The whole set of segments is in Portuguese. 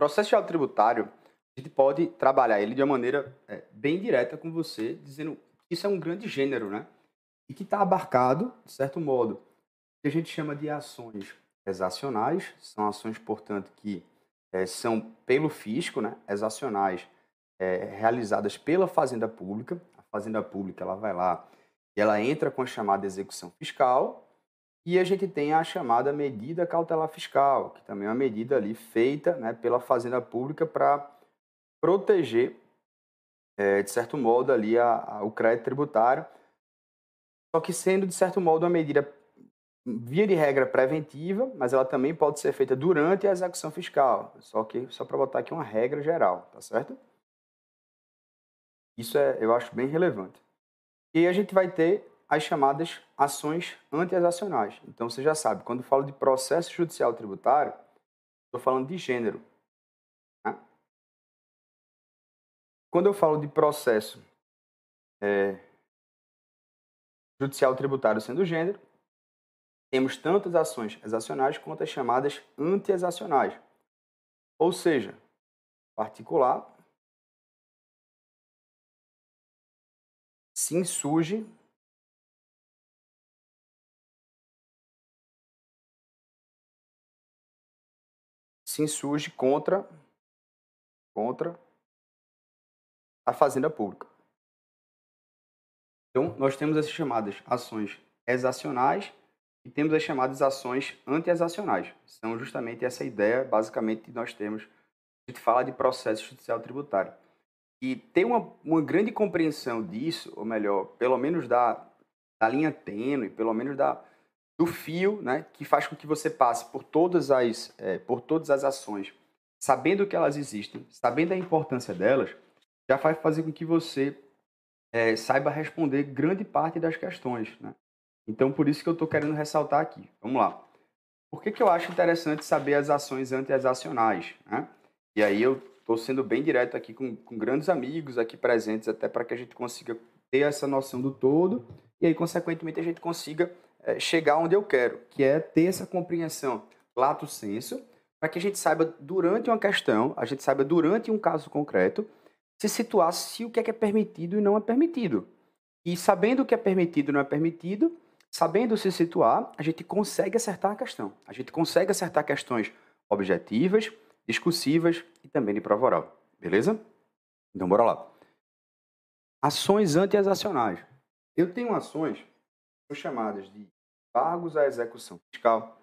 processo judicial tributário, a gente pode trabalhar ele de uma maneira é, bem direta com você, dizendo que isso é um grande gênero, né? E que está abarcado, de certo modo, que a gente chama de ações exacionais, são ações, portanto, que é, são pelo fisco, né, exacionais, é, realizadas pela Fazenda Pública. A Fazenda Pública ela vai lá e ela entra com a chamada execução fiscal, e a gente tem a chamada medida cautelar fiscal, que também é uma medida ali feita né, pela Fazenda Pública para proteger, é, de certo modo, ali a, a, o crédito tributário, só que sendo, de certo modo, uma medida via de regra preventiva, mas ela também pode ser feita durante a execução fiscal. Só que só para botar aqui uma regra geral, tá certo? Isso é, eu acho bem relevante. E a gente vai ter as chamadas ações anti-exacionais. Então você já sabe, quando falo de processo judicial tributário, estou falando de gênero. Né? Quando eu falo de processo é, judicial tributário sendo gênero, temos tanto as ações exacionais quanto as chamadas anti-exacionais. Ou seja, particular se insurge se insurge contra contra a fazenda pública. Então, nós temos as chamadas ações exacionais e temos as chamadas ações anti-exacionais. São justamente essa ideia, basicamente, que nós temos. A gente fala de processo judicial tributário. E ter uma, uma grande compreensão disso, ou melhor, pelo menos da, da linha tênue, pelo menos da, do fio, né, que faz com que você passe por todas as, é, por todas as ações, sabendo que elas existem, sabendo a importância delas, já vai fazer com que você é, saiba responder grande parte das questões. Né? Então, por isso que eu estou querendo ressaltar aqui. Vamos lá. Por que, que eu acho interessante saber as ações anti-exacionais? Né? E aí eu estou sendo bem direto aqui com, com grandes amigos aqui presentes, até para que a gente consiga ter essa noção do todo e aí, consequentemente, a gente consiga chegar onde eu quero, que é ter essa compreensão lato senso, para que a gente saiba durante uma questão, a gente saiba durante um caso concreto, se situar se o que é, que é permitido e não é permitido. E sabendo o que é permitido e não é permitido, Sabendo se situar, a gente consegue acertar a questão. A gente consegue acertar questões objetivas, discursivas e também de prova oral. Beleza? Então, bora lá. Ações anti-exacionais. Eu tenho ações chamadas de embargos à execução fiscal.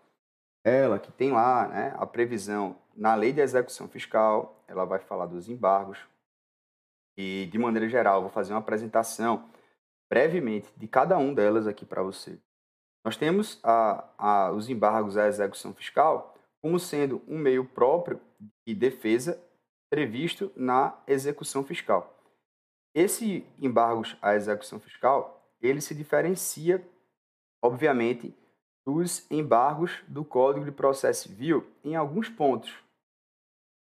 Ela que tem lá né, a previsão na lei de execução fiscal, ela vai falar dos embargos. E, de maneira geral, vou fazer uma apresentação brevemente de cada um delas aqui para você. Nós temos a, a, os embargos à execução fiscal como sendo um meio próprio de defesa previsto na execução fiscal. Esse embargos à execução fiscal, ele se diferencia, obviamente, dos embargos do Código de Processo Civil em alguns pontos.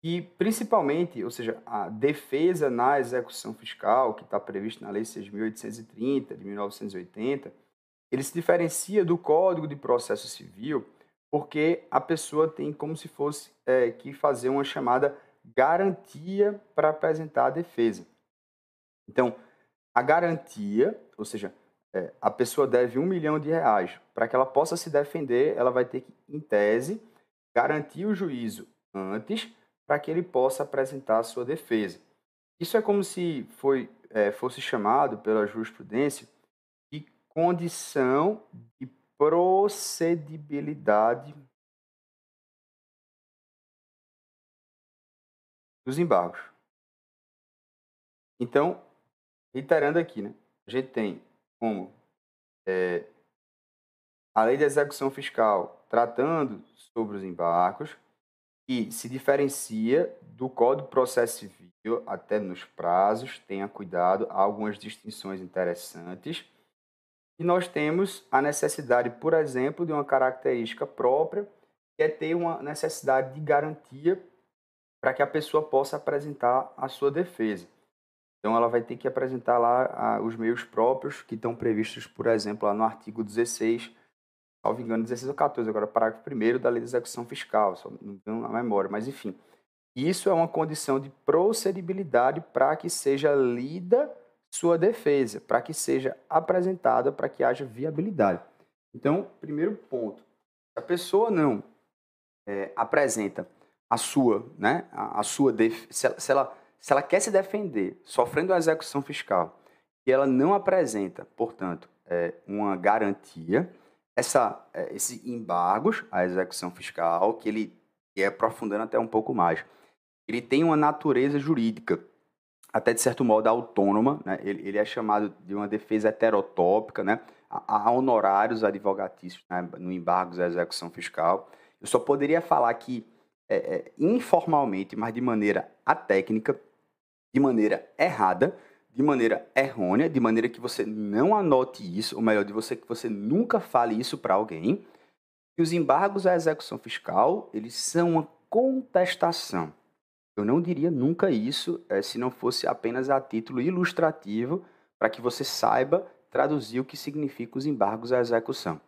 E principalmente, ou seja, a defesa na execução fiscal, que está previsto na Lei 6.830 de 1980, ele se diferencia do Código de Processo Civil porque a pessoa tem como se fosse é, que fazer uma chamada garantia para apresentar a defesa. Então, a garantia, ou seja, é, a pessoa deve um milhão de reais. Para que ela possa se defender, ela vai ter que, em tese, garantir o juízo antes para que ele possa apresentar a sua defesa. Isso é como se foi, é, fosse chamado pela jurisprudência de condição de procedibilidade dos embargos. Então, reiterando aqui, né, a gente tem como é, a lei de execução fiscal tratando sobre os embargos, que se diferencia do Código de Processo Civil até nos prazos, tenha cuidado, há algumas distinções interessantes. E nós temos a necessidade, por exemplo, de uma característica própria, que é ter uma necessidade de garantia para que a pessoa possa apresentar a sua defesa. Então, ela vai ter que apresentar lá os meios próprios que estão previstos, por exemplo, lá no artigo 16 salvo engano, 16 ou 14, agora parágrafo 1 da lei de execução fiscal, só não tenho na memória, mas enfim. Isso é uma condição de procedibilidade para que seja lida sua defesa, para que seja apresentada, para que haja viabilidade. Então, primeiro ponto, se a pessoa não é, apresenta a sua, né, a, a sua se ela, se ela, se ela quer se defender sofrendo uma execução fiscal e ela não apresenta, portanto, é, uma garantia, essa, é, esses embargos à execução fiscal, que ele é aprofundando até um pouco mais, ele tem uma natureza jurídica, até de certo modo autônoma, né? ele, ele é chamado de uma defesa heterotópica, né? há honorários advogatícios né? no embargos à execução fiscal. Eu só poderia falar que é, é, informalmente, mas de maneira atécnica, de maneira errada, de maneira errônea, de maneira que você não anote isso, ou melhor, de você que você nunca fale isso para alguém. E os embargos à execução fiscal, eles são uma contestação. Eu não diria nunca isso é, se não fosse apenas a título ilustrativo para que você saiba traduzir o que significa os embargos à execução.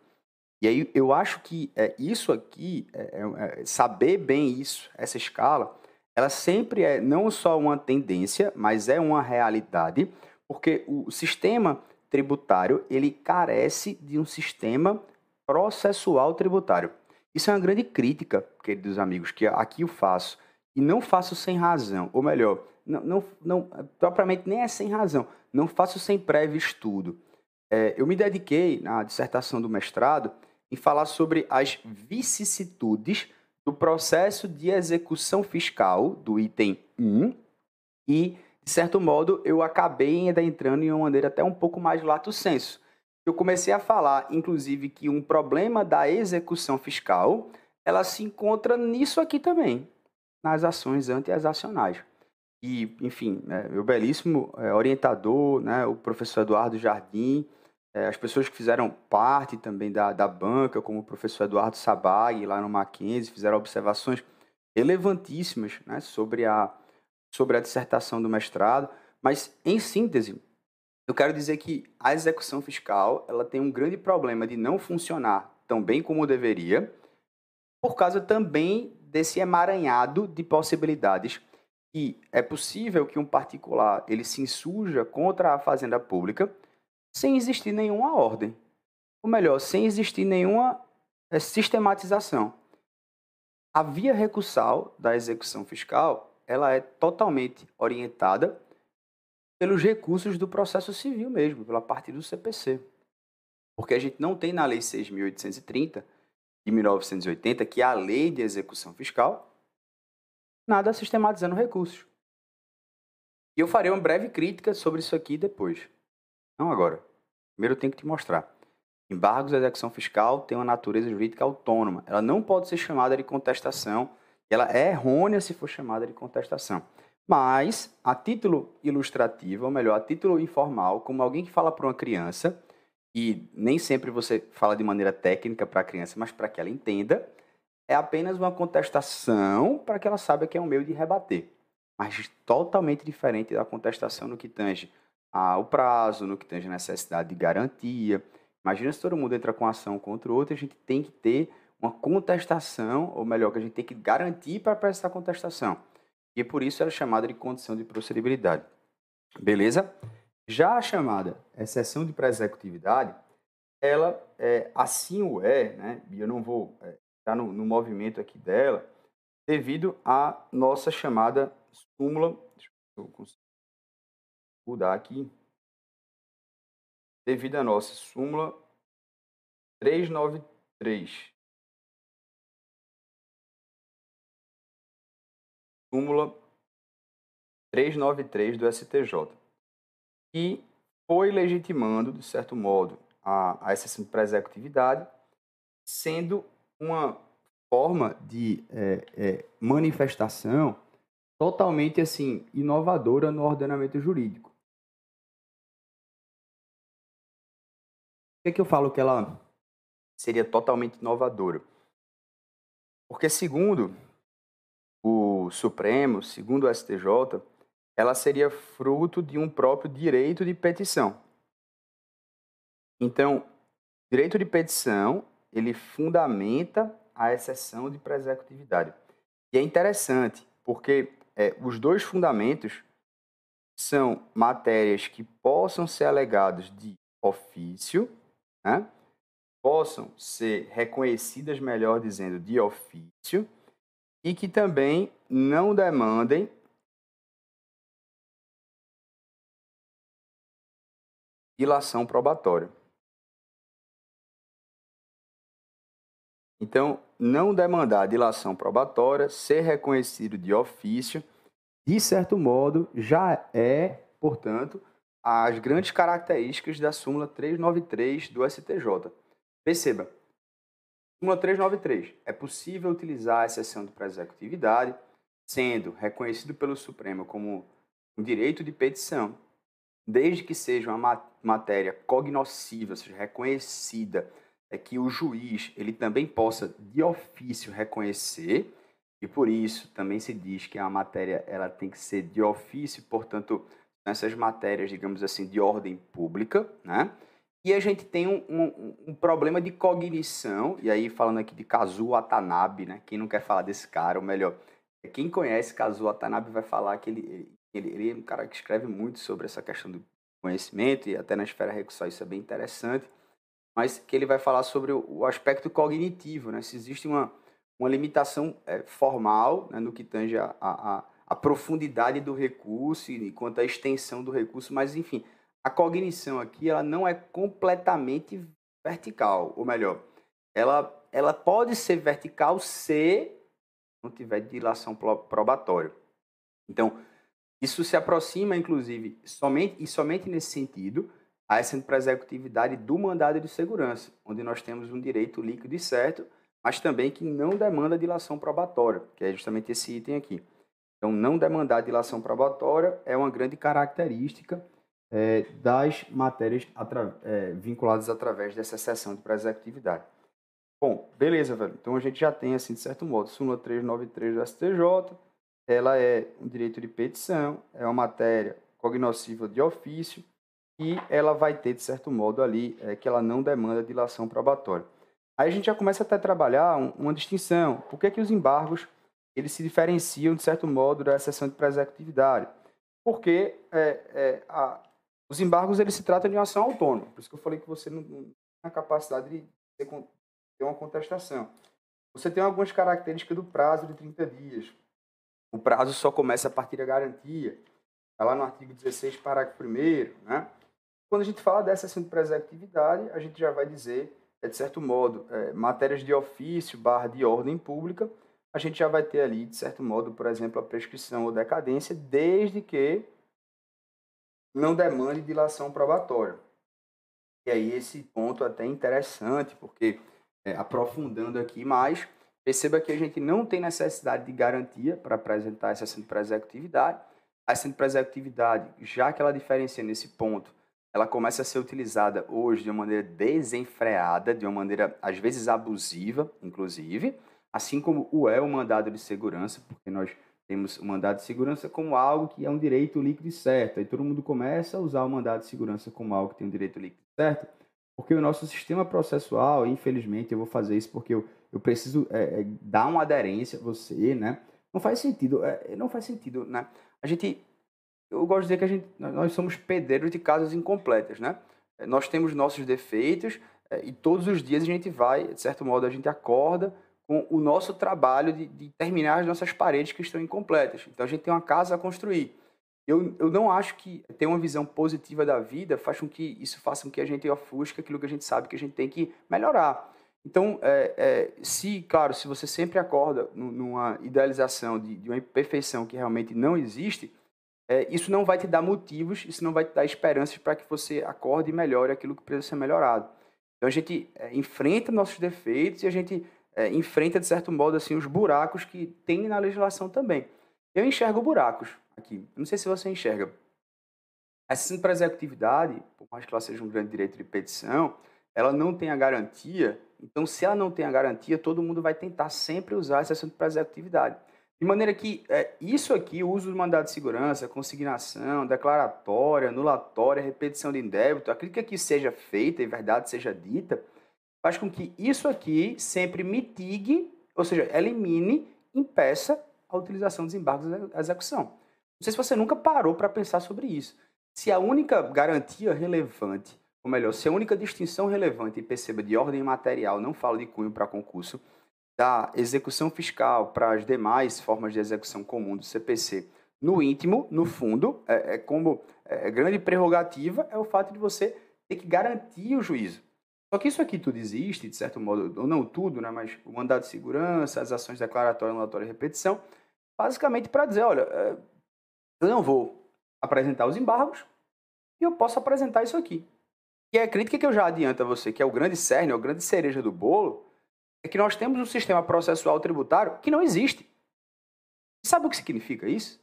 E aí eu acho que é, isso aqui, é, saber bem isso, essa escala, ela sempre é não só uma tendência, mas é uma realidade, porque o sistema tributário ele carece de um sistema processual tributário. Isso é uma grande crítica, queridos amigos, que aqui eu faço. E não faço sem razão, ou melhor, não, não, não propriamente nem é sem razão, não faço sem prévio estudo. É, eu me dediquei na dissertação do mestrado em falar sobre as vicissitudes do processo de execução fiscal do item 1 e, de certo modo, eu acabei ainda entrando em uma maneira até um pouco mais lato senso. Eu comecei a falar, inclusive, que um problema da execução fiscal ela se encontra nisso aqui também, nas ações anti-exacionais. E, enfim, é, meu belíssimo é, orientador, né, o professor Eduardo Jardim, é, as pessoas que fizeram parte também da, da banca, como o professor Eduardo Sabag, lá no Mackenzie, fizeram observações relevantíssimas né, sobre, a, sobre a dissertação do mestrado. Mas, em síntese, eu quero dizer que a execução fiscal ela tem um grande problema de não funcionar tão bem como deveria, por causa também desse emaranhado de possibilidades que é possível que um particular ele se insurja contra a fazenda pública sem existir nenhuma ordem. Ou melhor, sem existir nenhuma é, sistematização. A via recursal da execução fiscal, ela é totalmente orientada pelos recursos do processo civil mesmo, pela parte do CPC. Porque a gente não tem na Lei 6.830 de 1980, que é a Lei de Execução Fiscal, nada sistematizando recursos. E eu farei uma breve crítica sobre isso aqui depois. Não agora. Primeiro eu tenho que te mostrar. Embargos da execução fiscal têm uma natureza jurídica autônoma. Ela não pode ser chamada de contestação. Ela é errônea se for chamada de contestação. Mas, a título ilustrativo, ou melhor, a título informal, como alguém que fala para uma criança, e nem sempre você fala de maneira técnica para a criança, mas para que ela entenda, é apenas uma contestação para que ela saiba que é um meio de rebater. Mas totalmente diferente da contestação no que tange ao prazo, no que tange a necessidade de garantia. Imagina se todo mundo entra com ação contra o outro, a gente tem que ter uma contestação, ou melhor, que a gente tem que garantir para prestar contestação. E por isso ela é chamada de condição de procedibilidade. Beleza? Já a chamada exceção de pré-executividade, ela é, assim o é, né? e eu não vou é, estar no, no movimento aqui dela, devido à nossa chamada súmula, deixa eu mudar aqui, devido à nossa súmula 393. Súmula 393 do STJ. E foi legitimando, de certo modo, a, a exceção de pré-executividade, sendo uma forma de é, é, manifestação totalmente assim inovadora no ordenamento jurídico. Que, que eu falo que ela seria totalmente inovadora? Porque, segundo o Supremo, segundo o STJ, ela seria fruto de um próprio direito de petição. Então, direito de petição, ele fundamenta a exceção de pré-executividade. E é interessante, porque é, os dois fundamentos são matérias que possam ser alegadas de ofício, né? possam ser reconhecidas, melhor dizendo, de ofício, e que também não demandem ilação probatória. Então, não demandar dilação probatória, ser reconhecido de ofício de certo modo, já é, portanto, as grandes características da súmula 393 do STJ. Perceba, súmula 393, é possível utilizar a exceção de pré-executividade, sendo reconhecido pelo Supremo como um direito de petição, desde que seja uma matéria cognoscível, ou seja, reconhecida, é que o juiz ele também possa de ofício reconhecer e por isso também se diz que a matéria ela tem que ser de ofício, portanto, nessas matérias, digamos assim, de ordem pública, né? E a gente tem um, um, um problema de cognição, e aí falando aqui de Kazuo Watanabe, né? Quem não quer falar desse cara, ou melhor, quem conhece Kazuo Watanabe vai falar que ele, ele, ele é um cara que escreve muito sobre essa questão do conhecimento, e até na esfera recursal isso é bem interessante, mas que ele vai falar sobre o, o aspecto cognitivo, né? Se existe uma, uma limitação é, formal né, no que tange a, a, a, profundidade do recurso e quanto à extensão do recurso, mas enfim, a cognição aqui ela não é completamente vertical, ou melhor, ela, ela pode ser vertical se não tiver dilação probatória. Então, isso se aproxima, inclusive, somente e somente nesse sentido, a essa executividade do mandado de segurança, onde nós temos um direito líquido e certo mas também que não demanda dilação probatória, que é justamente esse item aqui. Então, não demandar dilação probatória é uma grande característica é, das matérias atra é, vinculadas através dessa seção de pré-executividade. Bom, beleza, velho. Então, a gente já tem, assim, de certo modo, súmula 393 do STJ, ela é um direito de petição, é uma matéria cognoscível de ofício, e ela vai ter, de certo modo, ali, é, que ela não demanda dilação probatória. Aí a gente já começa até a trabalhar uma distinção. Por que, que os embargos eles se diferenciam, de certo modo, da exceção de pré-executividade? Porque é, é, a, os embargos eles se tratam de uma ação autônoma. Por isso que eu falei que você não, não tem a capacidade de ter, ter uma contestação. Você tem algumas características do prazo de 30 dias. O prazo só começa a partir da garantia. Está lá no artigo 16, parágrafo 1 né? Quando a gente fala dessa ação de pré-executividade, a gente já vai dizer é, de certo modo, é, matérias de ofício barra de ordem pública, a gente já vai ter ali, de certo modo, por exemplo, a prescrição ou decadência, desde que não demande dilação probatória. E aí esse ponto é até interessante, porque é, aprofundando aqui mais, perceba que a gente não tem necessidade de garantia para apresentar essa para executividade. A para executividade, já que ela diferencia nesse ponto ela começa a ser utilizada hoje de uma maneira desenfreada, de uma maneira às vezes abusiva, inclusive, assim como o é o mandado de segurança, porque nós temos o mandado de segurança como algo que é um direito líquido e certo. Aí todo mundo começa a usar o mandado de segurança como algo que tem um direito líquido e certo, porque o nosso sistema processual, infelizmente, eu vou fazer isso porque eu, eu preciso é, é, dar uma aderência a você, né? Não faz sentido, é, não faz sentido, né? A gente eu gosto de dizer que a gente, nós somos pedreiros de casas incompletas, né? Nós temos nossos defeitos é, e todos os dias a gente vai, de certo modo, a gente acorda com o nosso trabalho de, de terminar as nossas paredes que estão incompletas. Então a gente tem uma casa a construir. Eu, eu não acho que ter uma visão positiva da vida faz com que isso faça com que a gente ofusque aquilo que a gente sabe que a gente tem que melhorar. Então, é, é, se, claro, se você sempre acorda numa idealização de, de uma imperfeição que realmente não existe, é, isso não vai te dar motivos, isso não vai te dar esperanças para que você acorde e melhore aquilo que precisa ser melhorado. Então a gente é, enfrenta nossos defeitos e a gente é, enfrenta, de certo modo, assim, os buracos que tem na legislação também. Eu enxergo buracos aqui. Não sei se você enxerga. A assistência para executividade, por mais que ela seja um grande direito de petição, ela não tem a garantia. Então, se ela não tem a garantia, todo mundo vai tentar sempre usar essa assistência para executividade. De maneira que é, isso aqui, o uso do mandado de segurança, consignação, declaratória, anulatória, repetição de débito, aquilo que aqui seja feita e verdade seja dita, faz com que isso aqui sempre mitigue, ou seja, elimine, impeça a utilização dos embargos à execução. Não sei se você nunca parou para pensar sobre isso. Se a única garantia relevante, ou melhor, se a única distinção relevante, perceba, de ordem material, não falo de cunho para concurso, da execução fiscal para as demais formas de execução comum do CPC, no íntimo, no fundo, é, é como é, grande prerrogativa, é o fato de você ter que garantir o juízo. Só que isso aqui tudo existe, de certo modo, ou não tudo, né, mas o mandado de segurança, as ações declaratórias, anulatória e repetição, basicamente para dizer, olha, é, eu não vou apresentar os embargos e eu posso apresentar isso aqui. E a crítica que eu já adianto a você, que é o grande cerne, é o grande cereja do bolo, é que nós temos um sistema processual tributário que não existe. Sabe o que significa isso?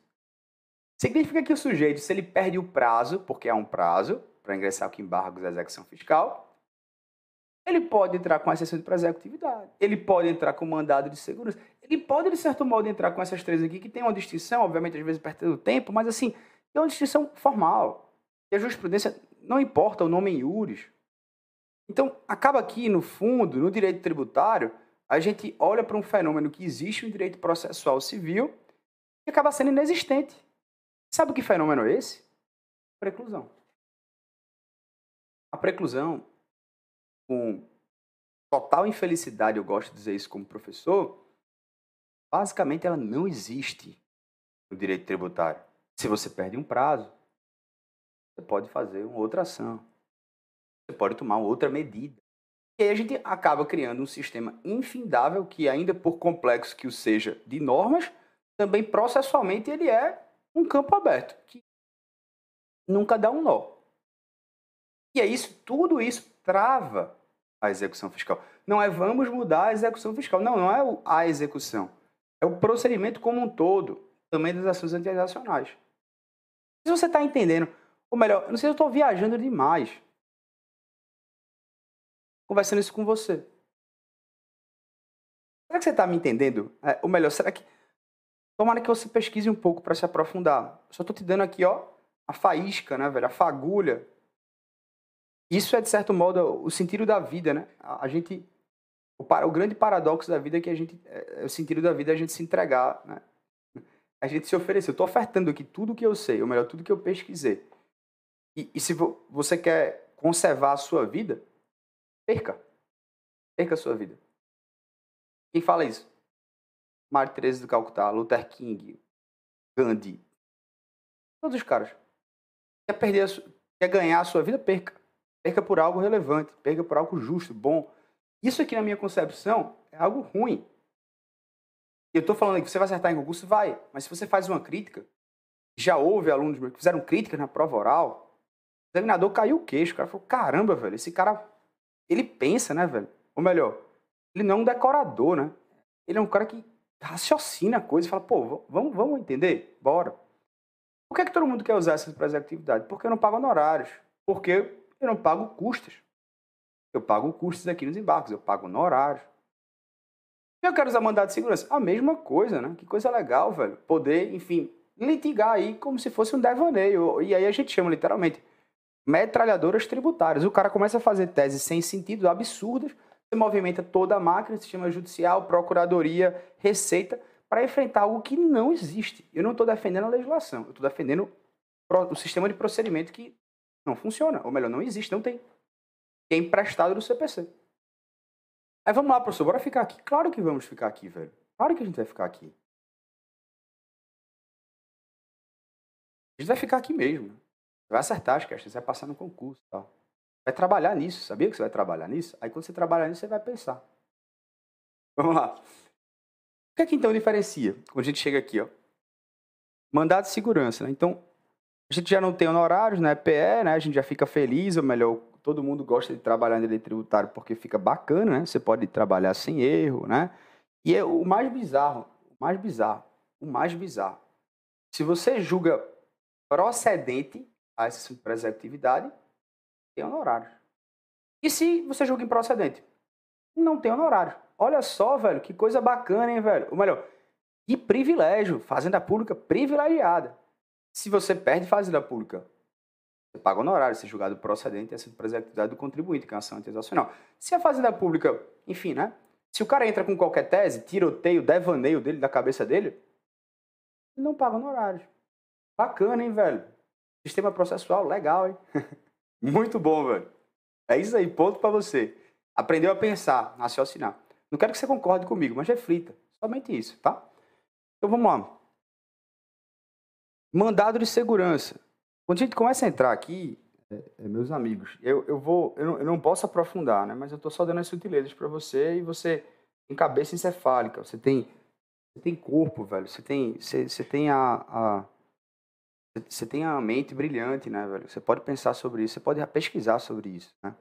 Significa que o sujeito, se ele perde o prazo, porque há um prazo para ingressar com embargos da execução fiscal, ele pode entrar com a exceção de prazer-executividade, ele pode entrar com mandado de segurança, ele pode, de certo modo, entrar com essas três aqui, que tem uma distinção, obviamente, às vezes perto do tempo, mas assim, tem uma distinção formal. E a jurisprudência não importa o nome em. Então, acaba aqui, no fundo, no direito tributário, a gente olha para um fenômeno que existe no direito processual civil e acaba sendo inexistente. Sabe que fenômeno é esse? Preclusão. A preclusão com total infelicidade, eu gosto de dizer isso como professor, basicamente ela não existe no direito tributário. Se você perde um prazo, você pode fazer uma outra ação. Você pode tomar outra medida. E aí a gente acaba criando um sistema infindável que, ainda por complexo que o seja de normas, também processualmente ele é um campo aberto, que nunca dá um nó. E é isso, tudo isso trava a execução fiscal. Não é vamos mudar a execução fiscal. Não, não é a execução. É o procedimento como um todo, também das ações internacionais. Se você está entendendo, ou melhor, não sei se eu estou viajando demais. Conversando isso com você. Será que você está me entendendo? É, ou melhor, será que. Tomara que você pesquise um pouco para se aprofundar. Só estou te dando aqui, ó, a faísca, né, velho? A fagulha isso é, de certo modo, o sentido da vida, né? A gente. O, o grande paradoxo da vida é que a gente. É, o sentido da vida é a gente se entregar, né? A gente se oferecer. Eu estou ofertando aqui tudo que eu sei, ou melhor, tudo que eu pesquisei. E, e se vo, você quer conservar a sua vida, perca. Perca a sua vida. Quem fala isso? Mário Teresa do Calcutá, Luther King, Gandhi. Todos os caras. Quer perder a, quer ganhar a sua vida, perca. Perca por algo relevante, perca por algo justo, bom. Isso aqui, na minha concepção, é algo ruim. Eu estou falando que você vai acertar em concurso, vai. Mas se você faz uma crítica, já houve alunos que fizeram críticas na prova oral, o examinador caiu o queixo. O cara falou: caramba, velho, esse cara, ele pensa, né, velho? Ou melhor, ele não é um decorador, né? Ele é um cara que raciocina a coisa e fala: pô, vamos, vamos entender? Bora. Por que, é que todo mundo quer usar essa atividade? Porque eu não pago honorários. Porque eu não pago custos. Eu pago custos aqui nos embarques, eu pago honorários. Eu quero usar mandado de segurança. A mesma coisa, né? Que coisa legal, velho. Poder, enfim, litigar aí como se fosse um devaneio. E aí a gente chama literalmente metralhadoras tributárias. O cara começa a fazer teses sem sentido, absurdas. Você movimenta toda a máquina, sistema judicial, procuradoria, receita, para enfrentar algo que não existe. Eu não estou defendendo a legislação, eu estou defendendo o sistema de procedimento que não funciona. Ou melhor, não existe, não tem. É emprestado do CPC. Aí vamos lá, professor, bora ficar aqui. Claro que vamos ficar aqui, velho. Claro que a gente vai ficar aqui. A gente vai ficar aqui mesmo. Vai acertar as questões, vai passar no concurso tal. Vai trabalhar nisso. Sabia que você vai trabalhar nisso? Aí quando você trabalhar nisso, você vai pensar. Vamos lá. O que é que então diferencia? Quando a gente chega aqui, ó. Mandado de segurança. Né? Então, a gente já não tem honorários, né? PE, né? A gente já fica feliz, ou melhor, todo mundo gosta de trabalhar em direito tributário porque fica bacana, né? Você pode trabalhar sem erro, né? E é o mais bizarro, o mais bizarro, o mais bizarro. Se você julga procedente a essa atividade, tem honorários. E se você julga improcedente? Não tem honorário. Olha só, velho, que coisa bacana, hein, velho? Ou melhor, que privilégio, fazenda pública privilegiada. Se você perde fazenda pública, você paga honorário, se julgado procedente, é sido atividade do contribuinte, que é ação internacional. Se a fazenda pública, enfim, né? Se o cara entra com qualquer tese, tiroteio, devaneio dele, da cabeça dele, e não paga honorários. Bacana, hein, velho? Sistema processual, legal, hein? Muito bom, velho. É isso aí, ponto para você. Aprendeu a pensar, a raciocinar. Não quero que você concorde comigo, mas reflita. Somente isso, tá? Então vamos lá. Mandado de segurança. Quando a gente começa a entrar aqui, é, é, meus amigos, eu, eu vou, eu não, eu não, posso aprofundar, né? Mas eu estou só dando as sutilezas para você e você tem cabeça encefálica, você tem, você tem corpo, velho, você tem, você, você tem a, a você tem a mente brilhante, né, velho? Você pode pensar sobre isso, você pode pesquisar sobre isso, né?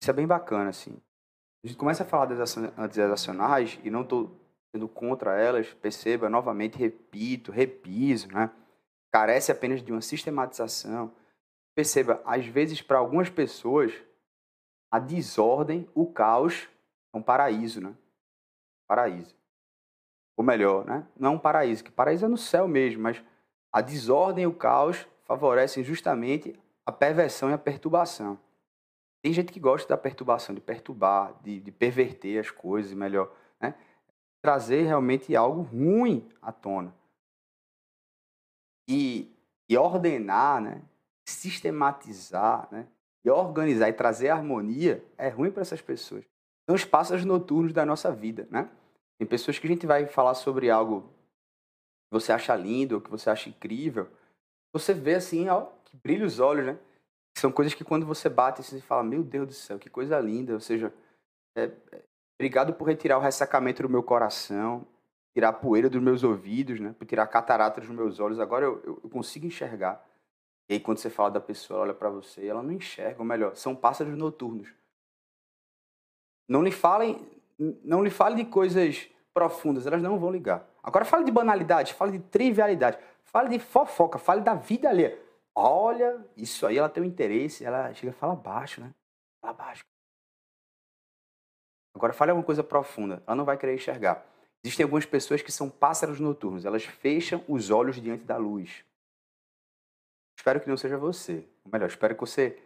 Isso é bem bacana, assim. A gente começa a falar das antiedacionais e não estou contra elas, perceba, novamente, repito, repiso, né? Carece apenas de uma sistematização. Perceba, às vezes, para algumas pessoas, a desordem, o caos é um paraíso, né? Paraíso. Ou melhor, né? Não é um paraíso, que paraíso é no céu mesmo, mas a desordem e o caos favorecem justamente a perversão e a perturbação. Tem gente que gosta da perturbação, de perturbar, de, de perverter as coisas, melhor, né? Trazer realmente algo ruim à tona. E, e ordenar, né? sistematizar, né? e organizar e trazer harmonia é ruim para essas pessoas. São os passos noturnos da nossa vida. Né? Tem pessoas que a gente vai falar sobre algo você acha lindo, que você acha incrível, você vê assim, ó, que brilha os olhos, né? São coisas que quando você bate, você fala, meu Deus do céu, que coisa linda. Ou seja, é, é, obrigado por retirar o ressacamento do meu coração, tirar a poeira dos meus ouvidos, né? Por tirar a catarata dos meus olhos. Agora eu, eu, consigo enxergar. E aí quando você fala da pessoa, ela olha para você, ela não enxerga, ou melhor, são pássaros noturnos. Não lhe falem, não lhe fale de coisas profundas, elas não vão ligar. Agora fale de banalidade, fale de trivialidade, fale de fofoca, fale da vida ali. Olha, isso aí ela tem um interesse, ela chega e fala baixo, né? Fala baixo. Agora fale alguma coisa profunda, ela não vai querer enxergar. Existem algumas pessoas que são pássaros noturnos, elas fecham os olhos diante da luz. Espero que não seja você. Ou melhor, espero que você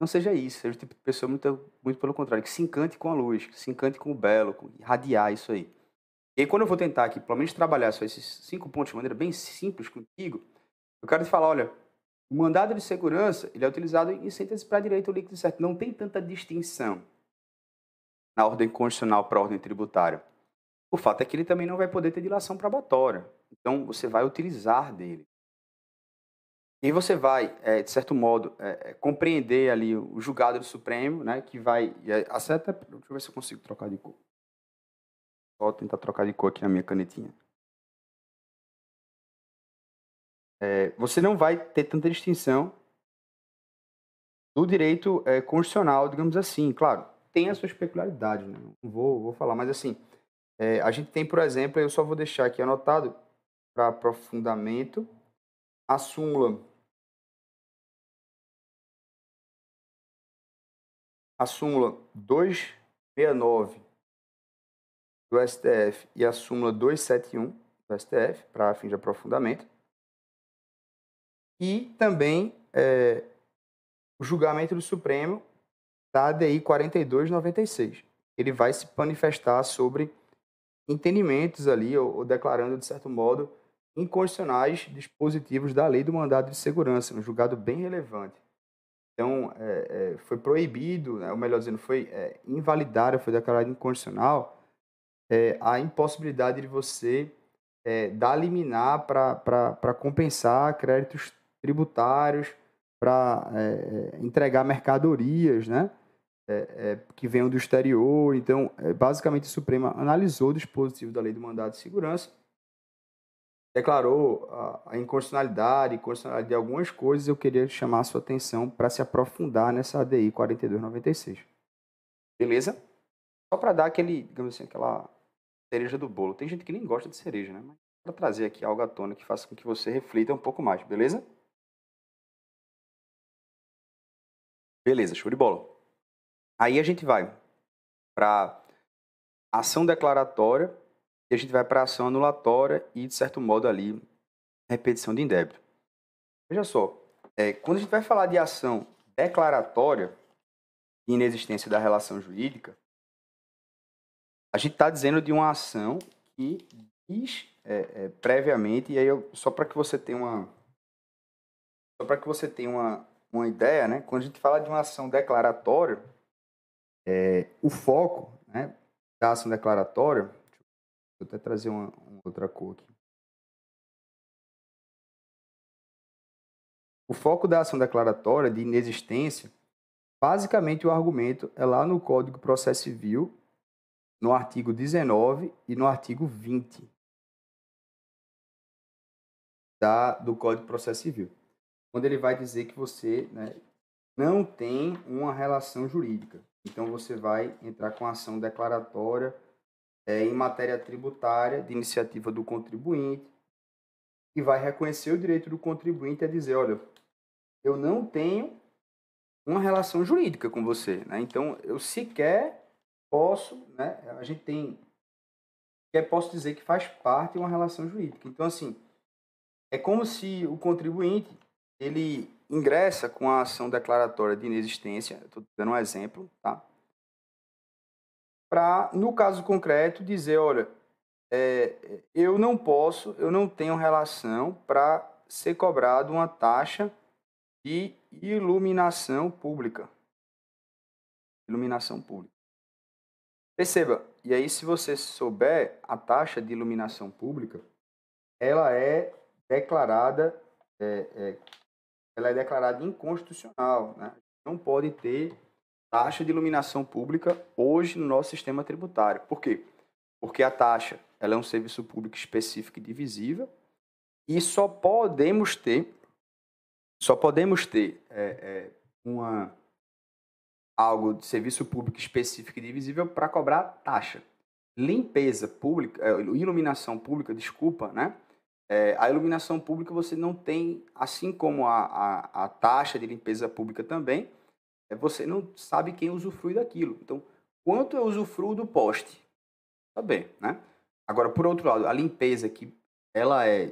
não seja isso, seja o tipo de pessoa muito, muito pelo contrário, que se encante com a luz, que se encante com o belo, com irradiar isso aí. E aí, quando eu vou tentar aqui, pelo menos, trabalhar só esses cinco pontos de maneira bem simples contigo, eu quero te falar, olha, o mandado de segurança ele é utilizado em síntese para direito líquido certo. Não tem tanta distinção na ordem constitucional para a ordem tributária. O fato é que ele também não vai poder ter dilação probatória. Então, você vai utilizar dele. E você vai, é, de certo modo, é, é compreender ali o julgado do Supremo, né, que vai... Acerta, deixa eu ver se eu consigo trocar de cor. Vou tentar trocar de cor aqui na minha canetinha. É, você não vai ter tanta distinção do direito é, constitucional, digamos assim. Claro, tem as suas peculiaridades, né? não vou, vou falar, mas assim, é, a gente tem, por exemplo, eu só vou deixar aqui anotado para aprofundamento, a súmula a súmula 269 do STF e a súmula 271 do STF, para fim de aprofundamento. E também é, o julgamento do Supremo da ADI 4296. Ele vai se manifestar sobre entendimentos ali, ou, ou declarando, de certo modo, inconstitucionais dispositivos da lei do mandado de segurança, um julgado bem relevante. Então, é, é, foi proibido, né, ou melhor dizendo, foi é, invalidado, foi declarado inconstitucional é, a impossibilidade de você é, dar liminar para compensar créditos tributários, para é, é, entregar mercadorias né, é, é, que venham do exterior. Então, basicamente, o Supremo analisou o dispositivo da lei do mandado de segurança, declarou a, a inconstitucionalidade e constitucionalidade de algumas coisas. Eu queria chamar a sua atenção para se aprofundar nessa ADI 4296. Beleza? Só para dar aquele, digamos assim, aquela cereja do bolo. Tem gente que nem gosta de cereja, né? Mas para trazer aqui algo à tona que faça com que você reflita um pouco mais, beleza? Beleza, show de bola. Aí a gente vai para ação declaratória e a gente vai para ação anulatória e, de certo modo, ali, repetição de indébito. Veja só, é, quando a gente vai falar de ação declaratória e inexistência da relação jurídica, a gente está dizendo de uma ação que diz é, é, previamente, e aí eu, só para que você tenha uma só para que você tenha uma, uma ideia, né? Quando a gente fala de uma ação declaratória, é, o foco né, da ação declaratória, deixa eu até trazer uma, uma outra cor aqui. O foco da ação declaratória de inexistência, basicamente o argumento é lá no Código de Processo Civil, no artigo 19 e no artigo 20 da, do Código de Processo Civil, onde ele vai dizer que você né, não tem uma relação jurídica. Então você vai entrar com ação declaratória é, em matéria tributária de iniciativa do contribuinte e vai reconhecer o direito do contribuinte a dizer, olha, eu não tenho uma relação jurídica com você, né? Então eu sequer posso, né? A gente tem, sequer posso dizer que faz parte de uma relação jurídica. Então assim, é como se o contribuinte ele ingressa com a ação declaratória de inexistência, estou dando um exemplo, tá? Para, no caso concreto, dizer, olha, é, eu não posso, eu não tenho relação para ser cobrado uma taxa de iluminação pública. Iluminação pública. Perceba, e aí se você souber, a taxa de iluminação pública, ela é declarada é, é, ela é declarada inconstitucional. Né? Não pode ter taxa de iluminação pública hoje no nosso sistema tributário. Por quê? Porque a taxa ela é um serviço público específico e divisível e só podemos ter só podemos ter é, é, uma algo de serviço público específico e divisível para cobrar taxa. Limpeza pública, é, iluminação pública, desculpa, né? É, a iluminação pública você não tem, assim como a, a, a taxa de limpeza pública também, é, você não sabe quem usufrui daquilo. Então, quanto eu usufruo do poste? Tá bem, né? Agora, por outro lado, a limpeza que ela é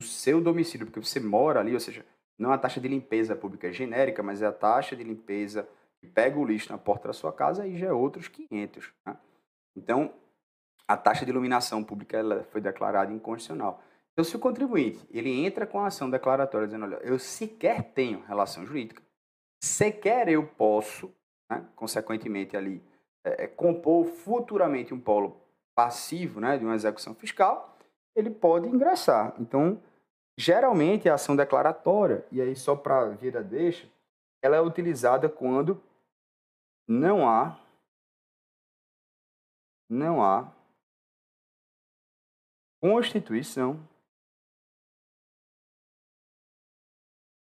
do seu domicílio, porque você mora ali, ou seja, não é a taxa de limpeza pública genérica, mas é a taxa de limpeza que pega o lixo na porta da sua casa, aí já é outros 500. Né? Então, a taxa de iluminação pública ela foi declarada inconstitucional. Então, se o contribuinte ele entra com a ação declaratória dizendo, olha, eu sequer tenho relação jurídica, sequer eu posso, né, consequentemente ali, é, é, compor futuramente um polo passivo né, de uma execução fiscal, ele pode ingressar. Então, geralmente a ação declaratória, e aí só para vir deixa, ela é utilizada quando não há não há constituição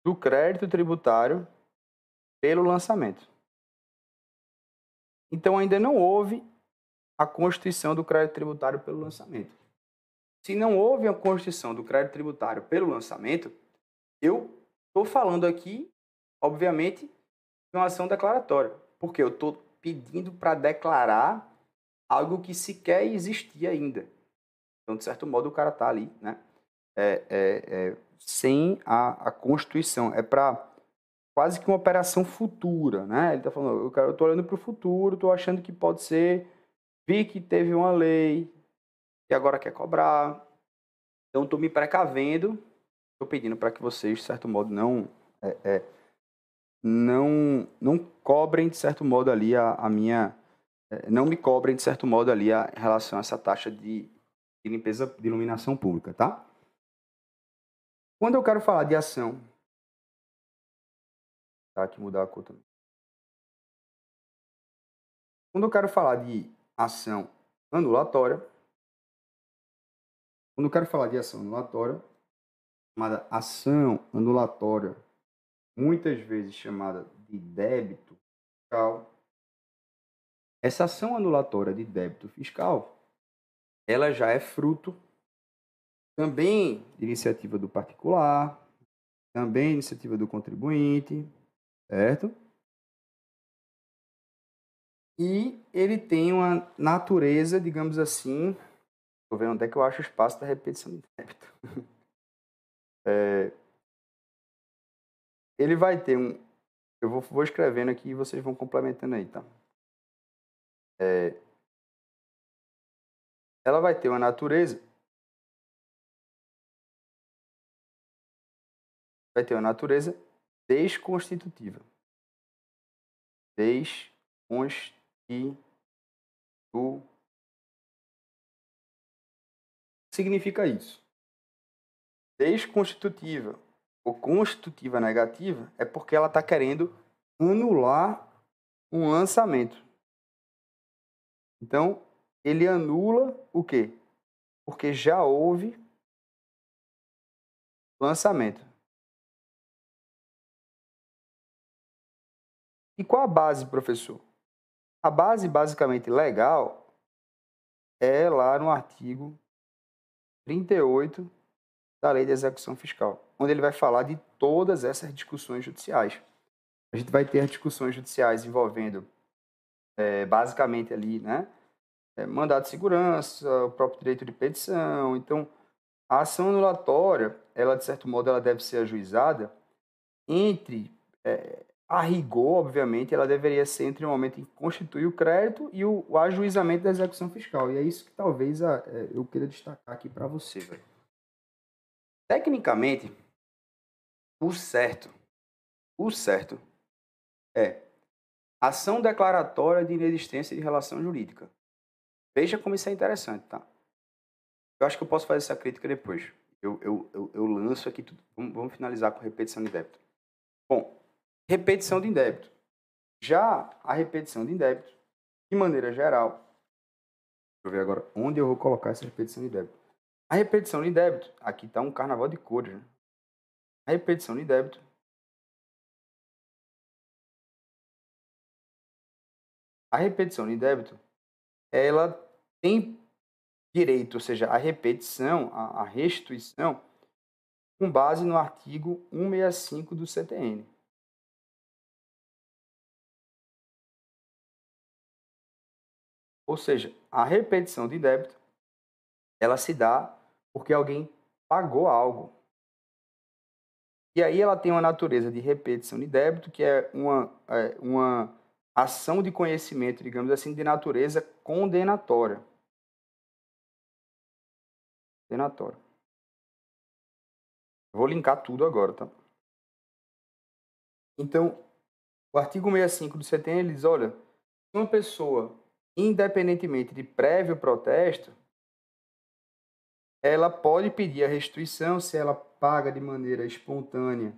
do crédito tributário pelo lançamento. Então ainda não houve a constituição do crédito tributário pelo lançamento. Se não houve a constituição do crédito tributário pelo lançamento, eu estou falando aqui, obviamente, de uma ação declaratória, porque eu estou pedindo para declarar algo que sequer existia ainda. Então, de certo modo, o cara está ali, né? É, é, é, sem a, a Constituição. É para quase que uma operação futura, né? Ele está falando, eu estou olhando para o futuro, estou achando que pode ser, vi que teve uma lei e agora quer cobrar, então estou me precavendo, estou pedindo para que vocês, de certo modo, não é, é, não não cobrem de certo modo ali a, a minha é, não me cobrem de certo modo ali a, em relação a essa taxa de, de limpeza de iluminação pública, tá? Quando eu quero falar de ação, tá aqui mudar a cor também. Quando eu quero falar de ação anulatória, quando eu quero falar de ação anulatória, chamada ação anulatória, muitas vezes chamada de débito fiscal, essa ação anulatória de débito fiscal, ela já é fruto também iniciativa do particular, também iniciativa do contribuinte, certo? E ele tem uma natureza, digamos assim, Estou vendo onde é que eu acho espaço da repetição de débito. É, ele vai ter um. Eu vou, vou escrevendo aqui e vocês vão complementando aí, tá? É, ela vai ter uma natureza vai ter uma natureza desconstitutiva. Desconstitutiva. Significa isso. Desconstitutiva ou constitutiva negativa é porque ela está querendo anular um lançamento. Então, ele anula o quê? Porque já houve lançamento. E qual a base, professor? A base basicamente legal é lá no artigo 38 da Lei de Execução Fiscal, onde ele vai falar de todas essas discussões judiciais. A gente vai ter discussões judiciais envolvendo é, basicamente ali, né, é, mandado de segurança, o próprio direito de petição. Então, a ação anulatória, ela de certo modo, ela deve ser ajuizada entre é, a rigor, obviamente, ela deveria ser entre o momento em que constitui o crédito e o, o ajuizamento da execução fiscal. E é isso que talvez a, é, eu queira destacar aqui para você. Tecnicamente, o certo, o certo é ação declaratória de inexistência de relação jurídica. Veja como isso é interessante, tá? Eu acho que eu posso fazer essa crítica depois. Eu, eu, eu, eu lanço aqui tudo. Vamos, vamos finalizar com repetição de débito. Bom, repetição de débito. Já a repetição de débito, de maneira geral, deixa eu ver agora onde eu vou colocar essa repetição de débito. A repetição de débito, aqui está um carnaval de cores. Né? A repetição de débito A repetição de débito ela tem direito, ou seja, a repetição, a restituição, com base no artigo 165 do CTN. Ou seja, a repetição de débito, ela se dá porque alguém pagou algo. E aí ela tem uma natureza de repetição de débito, que é uma, é, uma ação de conhecimento, digamos assim, de natureza condenatória. Condenatória. Vou linkar tudo agora, tá? Então, o artigo 65 do CTN ele diz, olha, se uma pessoa, independentemente de prévio protesto, ela pode pedir a restituição se ela paga de maneira espontânea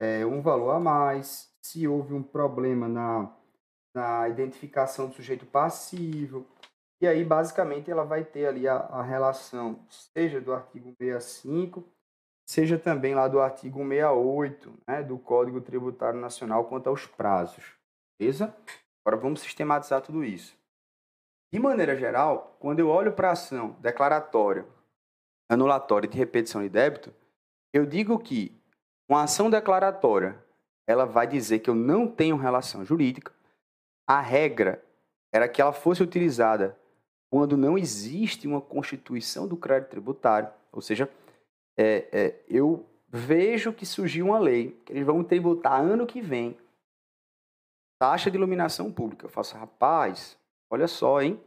é, um valor a mais, se houve um problema na na identificação do sujeito passivo. E aí, basicamente, ela vai ter ali a, a relação, seja do artigo 65, seja também lá do artigo 68 né, do Código Tributário Nacional quanto aos prazos. Beleza? Agora vamos sistematizar tudo isso. De maneira geral, quando eu olho para a ação declaratória, anulatória de repetição de débito, eu digo que uma ação declaratória ela vai dizer que eu não tenho relação jurídica, a regra era que ela fosse utilizada quando não existe uma constituição do crédito tributário. Ou seja, é, é, eu vejo que surgiu uma lei que eles vão tributar ano que vem taxa de iluminação pública. Eu faço, rapaz, olha só, hein?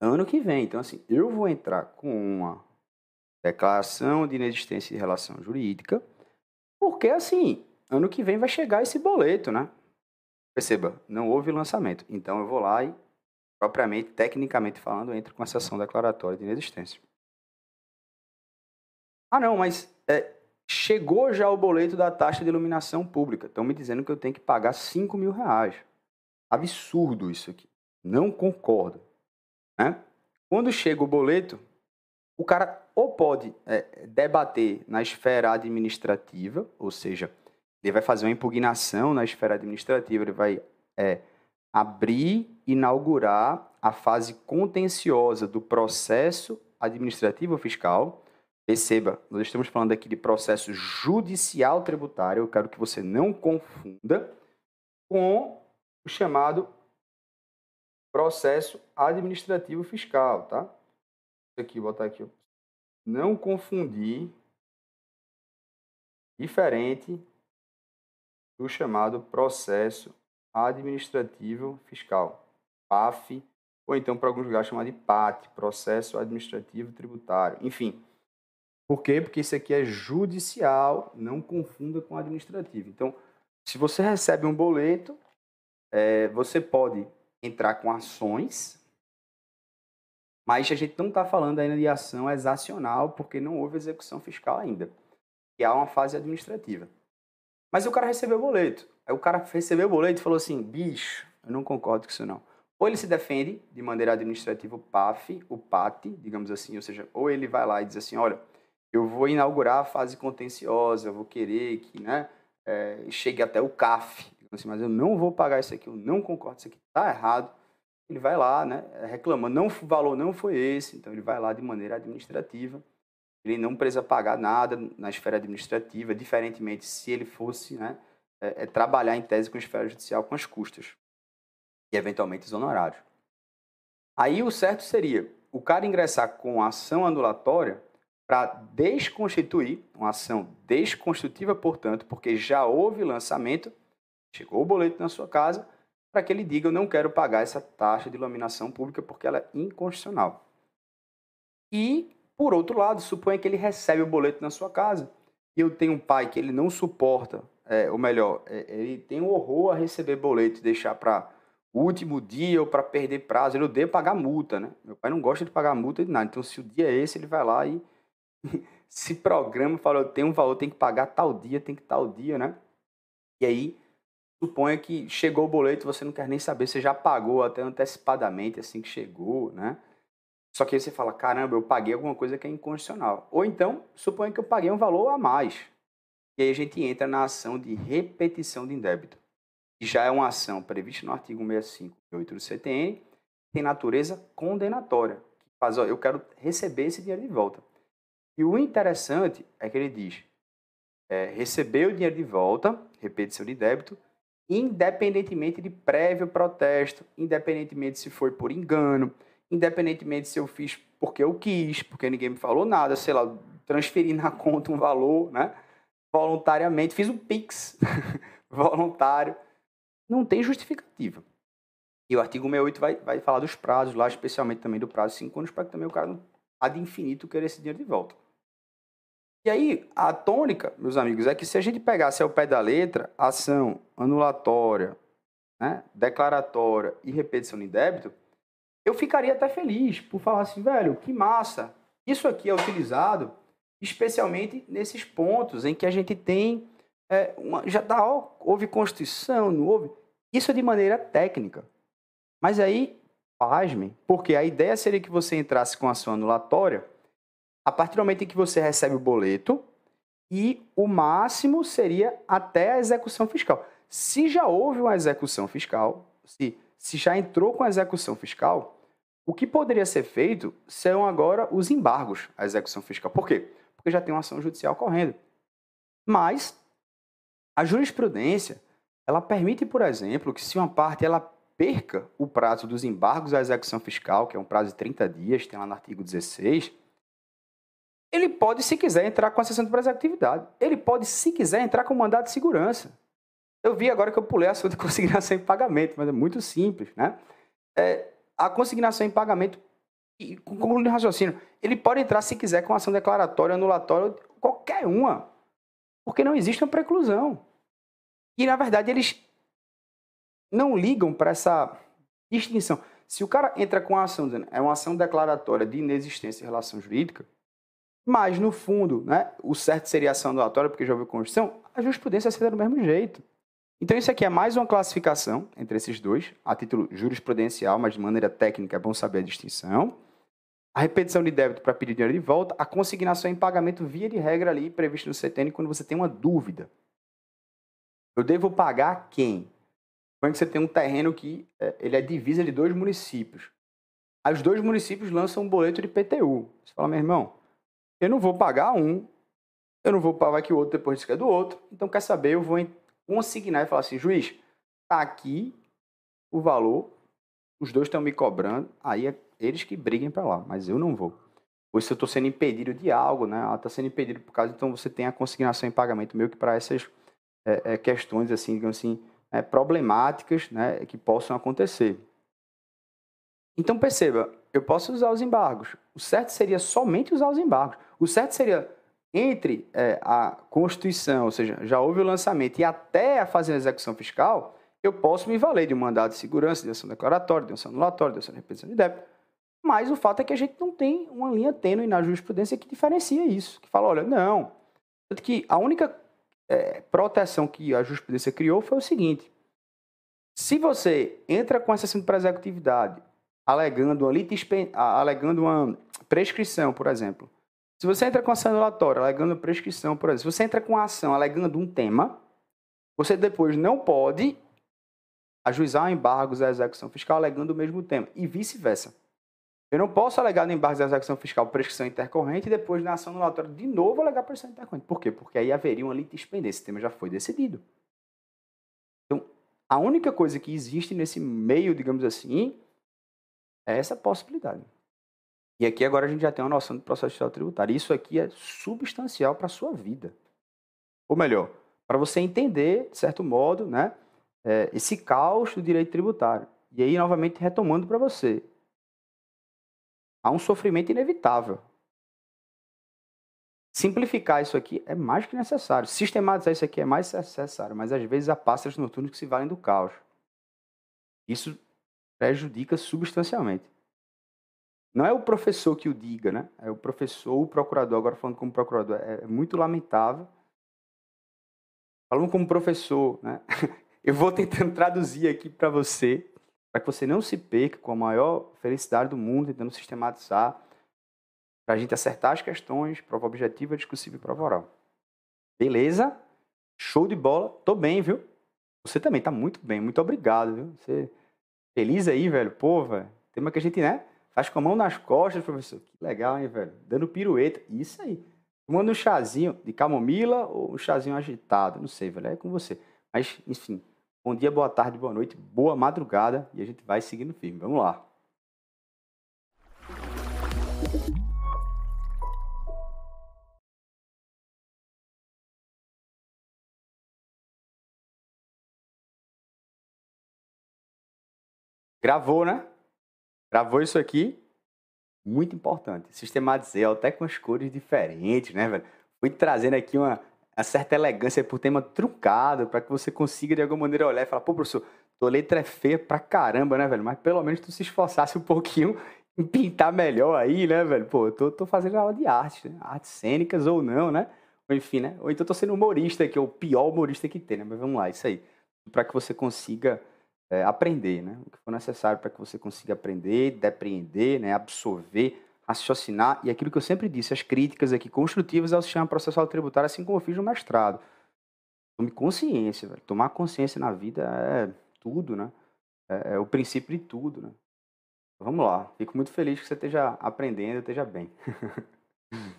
Ano que vem. Então, assim, eu vou entrar com uma declaração de inexistência de relação jurídica, porque, assim, ano que vem vai chegar esse boleto, né? Perceba, não houve lançamento. Então eu vou lá e, propriamente, tecnicamente falando, entro com essa ação declaratória de inexistência. Ah, não, mas é, chegou já o boleto da taxa de iluminação pública. Estão me dizendo que eu tenho que pagar 5 mil reais. Absurdo isso aqui. Não concordo. Né? Quando chega o boleto, o cara ou pode é, debater na esfera administrativa, ou seja, ele vai fazer uma impugnação na esfera administrativa, ele vai é, abrir, inaugurar a fase contenciosa do processo administrativo fiscal. Perceba, nós estamos falando aqui de processo judicial tributário, eu quero que você não confunda com o chamado processo administrativo fiscal, tá? Aqui, botar aqui. Não confundir diferente do chamado processo administrativo fiscal, PAF, ou então para alguns lugares chamado de PAT, processo administrativo tributário. Enfim, Por quê? Porque isso aqui é judicial, não confunda com administrativo. Então, se você recebe um boleto, é, você pode entrar com ações, mas a gente não está falando ainda de ação exacional, porque não houve execução fiscal ainda. E há uma fase administrativa. Mas o cara recebeu o boleto. Aí o cara recebeu o boleto e falou assim: bicho, eu não concordo com isso não. Ou ele se defende de maneira administrativa, o PAF, o PAT, digamos assim, ou seja, ou ele vai lá e diz assim: olha, eu vou inaugurar a fase contenciosa, eu vou querer que né, é, chegue até o CAF, assim, mas eu não vou pagar isso aqui, eu não concordo, isso aqui está errado. Ele vai lá, né, reclamando, não, o valor não foi esse, então ele vai lá de maneira administrativa, ele não precisa pagar nada na esfera administrativa, diferentemente se ele fosse né, é, é trabalhar em tese com a esfera judicial com as custas e eventualmente os honorários. Aí o certo seria o cara ingressar com ação anulatória para desconstituir, uma ação desconstitutiva, portanto, porque já houve lançamento, chegou o boleto na sua casa, para que ele diga: Eu não quero pagar essa taxa de iluminação pública porque ela é inconstitucional. E, por outro lado, suponha que ele recebe o boleto na sua casa e eu tenho um pai que ele não suporta, é, ou melhor, é, ele tem um horror a receber boleto e deixar para último dia ou para perder prazo. Ele odeia pagar multa, né? Meu pai não gosta de pagar multa de nada. Então, se o dia é esse, ele vai lá e se programa, fala, tem um valor, tem que pagar tal dia, tem que tal dia, né? E aí, suponha que chegou o boleto, você não quer nem saber, você já pagou até antecipadamente, assim que chegou, né? Só que aí você fala, caramba, eu paguei alguma coisa que é incondicional. Ou então, suponha que eu paguei um valor a mais. E aí a gente entra na ação de repetição de débito que já é uma ação prevista no artigo 165 do CTN, tem natureza condenatória. Que faz, ó, eu quero receber esse dinheiro de volta. E o interessante é que ele diz, é, receber o dinheiro de volta, repetição de débito, independentemente de prévio protesto, independentemente se foi por engano, independentemente se eu fiz porque eu quis, porque ninguém me falou nada, sei lá, transferi na conta um valor, né? Voluntariamente, fiz um PIX voluntário não tem justificativa. E o artigo 68 vai, vai falar dos prazos lá, especialmente também do prazo de 5 anos, para que também o cara não há de infinito querer esse dinheiro de volta. E aí, a tônica, meus amigos, é que se a gente pegasse ao pé da letra, ação anulatória, né, declaratória e repetição de débito, eu ficaria até feliz por falar assim, velho, que massa. Isso aqui é utilizado especialmente nesses pontos em que a gente tem é, uma, já tá, houve Constituição, não houve. Isso é de maneira técnica. Mas aí, pasmem, porque a ideia seria que você entrasse com ação anulatória a partir do momento em que você recebe o boleto e o máximo seria até a execução fiscal. Se já houve uma execução fiscal, se, se já entrou com a execução fiscal, o que poderia ser feito são agora os embargos à execução fiscal. Por quê? Porque já tem uma ação judicial correndo. Mas a jurisprudência, ela permite, por exemplo, que se uma parte ela perca o prazo dos embargos à execução fiscal, que é um prazo de 30 dias, tem lá no artigo 16, ele pode, se quiser, entrar com a sessão de executividade. Ele pode, se quiser, entrar com mandado de segurança. Eu vi agora que eu pulei a sua de consignação em pagamento, mas é muito simples, né? É, a consignação em pagamento, concluindo o raciocínio, ele pode entrar, se quiser, com ação declaratória, anulatória, qualquer uma, porque não existe uma preclusão. E, na verdade, eles não ligam para essa distinção. Se o cara entra com a ação, é uma ação declaratória de inexistência de relação jurídica, mas, no fundo, né, o certo seria ação anulatória, porque já houve Constituição, a jurisprudência seria do mesmo jeito. Então, isso aqui é mais uma classificação entre esses dois, a título jurisprudencial, mas de maneira técnica é bom saber a distinção. A repetição de débito para pedir dinheiro de volta, a consignação em pagamento via de regra ali previsto no CTN quando você tem uma dúvida. Eu devo pagar quem? Quando você tem um terreno que é, ele é divisa de dois municípios. Os dois municípios lançam um boleto de PTU. Você fala, meu irmão, eu não vou pagar um, eu não vou pagar que o outro depois que é do outro. Então, quer saber, eu vou consignar e falar assim, juiz, tá aqui o valor, os dois estão me cobrando, aí é eles que briguem para lá, mas eu não vou. Ou se eu estou sendo impedido de algo, né? Ela está sendo impedido por causa, então você tem a consignação em pagamento meio que para essas é, é, questões assim, digamos assim, é, problemáticas né, que possam acontecer. Então perceba, eu posso usar os embargos. O certo seria somente usar os embargos. O certo seria entre é, a Constituição, ou seja, já houve o lançamento e até a fazer a execução fiscal, eu posso me valer de um mandado de segurança, de ação declaratória, de ação anulatória, de ação de repetição de débito. Mas o fato é que a gente não tem uma linha tênue na jurisprudência que diferencia isso, que fala, olha, não. Tanto que a única é, proteção que a jurisprudência criou foi o seguinte: se você entra com exceção de pré-executividade, alegando uma, alegando uma prescrição, por exemplo, se você entra com ação anulatória, alegando prescrição, por exemplo, se você entra com a ação alegando um tema, você depois não pode ajuizar embargos à execução fiscal alegando o mesmo tema, e vice-versa. Eu não posso alegar no embargo da execução fiscal prescrição intercorrente e depois na ação anulatória de novo alegar prescrição intercorrente. Por quê? Porque aí haveria uma litispendência. Esse tema já foi decidido. Então, a única coisa que existe nesse meio, digamos assim, é essa possibilidade. E aqui agora a gente já tem uma noção do processo social tributário. Isso aqui é substancial para a sua vida. Ou melhor, para você entender, de certo modo, né, é, esse caos do direito tributário. E aí, novamente, retomando para você há um sofrimento inevitável. Simplificar isso aqui é mais que necessário. Sistematizar isso aqui é mais necessário, mas às vezes há pássaros noturnos que se valem do caos. Isso prejudica substancialmente. Não é o professor que o diga, né? É o professor, o procurador. Agora falando como procurador, é, é muito lamentável. Falando como professor, né? Eu vou tentando traduzir aqui para você para que você não se perca com a maior felicidade do mundo, tentando sistematizar, para a gente acertar as questões, prova objetiva, discursiva e prova oral. Beleza? Show de bola. Tô bem, viu? Você também tá muito bem. Muito obrigado, viu? Você feliz aí, velho? Pô, velho. Tema que a gente, né? Faz com a mão nas costas, professor. Que legal, hein, velho? Dando pirueta. Isso aí. Tomando um chazinho de camomila ou um chazinho agitado. Não sei, velho. É com você. Mas, enfim, Bom dia, boa tarde, boa noite, boa madrugada e a gente vai seguindo firme. Vamos lá. Gravou, né? Gravou isso aqui? Muito importante. Sistematizei até com as cores diferentes, né, velho? Fui trazendo aqui uma, a certa elegância por tema truncado, para que você consiga de alguma maneira olhar e falar, pô, professor, tua letra é feia pra caramba, né, velho? Mas pelo menos tu se esforçasse um pouquinho em pintar melhor aí, né, velho? Pô, eu tô, tô fazendo aula de arte, né? artes cênicas ou não, né? Ou enfim, né? Ou então tô sendo humorista, que é o pior humorista que tem, né? Mas vamos lá, isso aí. Para que você consiga é, aprender, né? O que for necessário para que você consiga aprender, depreender, né? absorver raciocinar, e aquilo que eu sempre disse, as críticas aqui construtivas ao sistema processual tributário, assim como eu fiz no mestrado. Tome consciência, velho. Tomar consciência na vida é tudo, né? É, é o princípio de tudo, né? Vamos lá. Fico muito feliz que você esteja aprendendo, esteja bem.